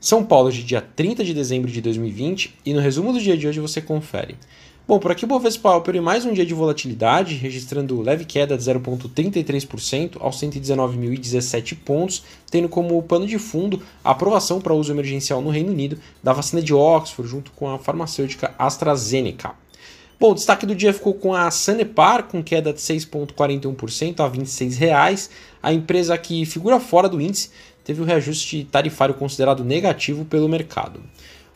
São Paulo de dia 30 de dezembro de 2020 e no resumo do dia de hoje você confere. Bom, por aqui o Bovespa operou mais um dia de volatilidade, registrando leve queda de 0,33% aos 119.017 pontos, tendo como pano de fundo a aprovação para uso emergencial no Reino Unido da vacina de Oxford junto com a farmacêutica AstraZeneca. Bom, o destaque do dia ficou com a Sanepar, com queda de 6,41% a R$ 26,00. A empresa que figura fora do índice teve o um reajuste tarifário considerado negativo pelo mercado.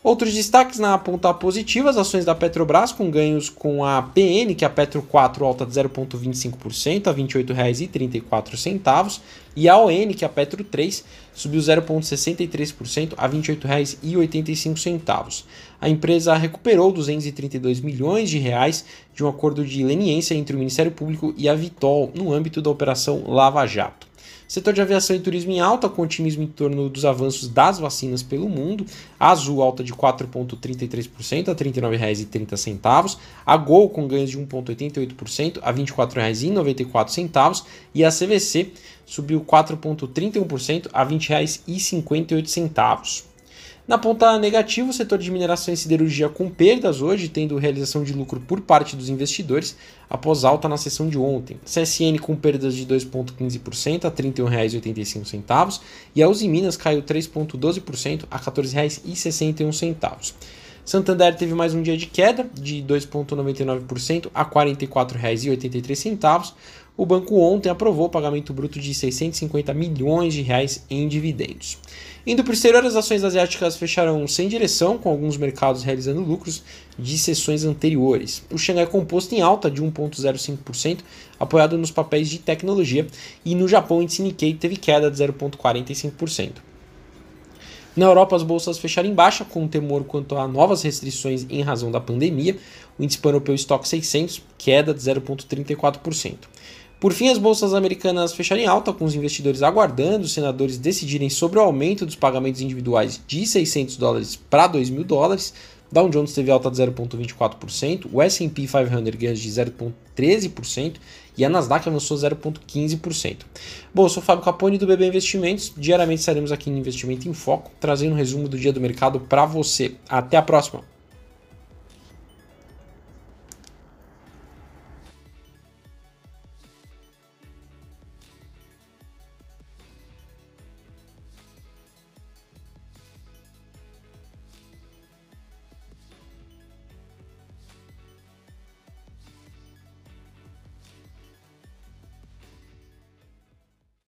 Outros destaques na ponta positiva, as ações da Petrobras com ganhos com a PN, que é a Petro 4 alta de 0,25% a R$ 28,34, e a ON, que é a Petro 3, subiu 0,63% a R$ 28,85. A empresa recuperou 232 milhões de reais de um acordo de leniência entre o Ministério Público e a Vitol no âmbito da operação Lava Jato. Setor de aviação e turismo em alta, com otimismo em torno dos avanços das vacinas pelo mundo. A Azul alta de 4,33% a R$ 39,30. A Gol com ganhos de 1,88% a R$ 24,94. E a CVC subiu 4,31% a R$ 20,58. Na ponta negativa, o setor de mineração e siderurgia com perdas hoje, tendo realização de lucro por parte dos investidores, após alta na sessão de ontem. CSN com perdas de 2,15% a R$ 31,85 e a Uzi Minas caiu 3,12% a R$ 14,61. Santander teve mais um dia de queda de 2,99% a R$ 44,83. O banco ontem aprovou o pagamento bruto de 650 milhões de reais em dividendos. Indo para o exterior, as ações asiáticas fecharam sem direção, com alguns mercados realizando lucros de sessões anteriores. O Xangai composto em alta de 1,05%, apoiado nos papéis de tecnologia, e no Japão o índice Nikkei teve queda de 0,45%. Na Europa, as bolsas fecharam em baixa, com temor quanto a novas restrições em razão da pandemia. O índice pan-europeu Stock 600, queda de 0,34%. Por fim, as bolsas americanas fecharam em alta, com os investidores aguardando os senadores decidirem sobre o aumento dos pagamentos individuais de 600 dólares para 2 mil dólares. Dow Jones teve alta de 0,24%, o S&P 500 ganhos de 0,13% e a Nasdaq avançou 0,15%. Bom, eu sou o Fábio Capone do BB Investimentos. Diariamente estaremos aqui no Investimento em Foco, trazendo um resumo do dia do mercado para você. Até a próxima!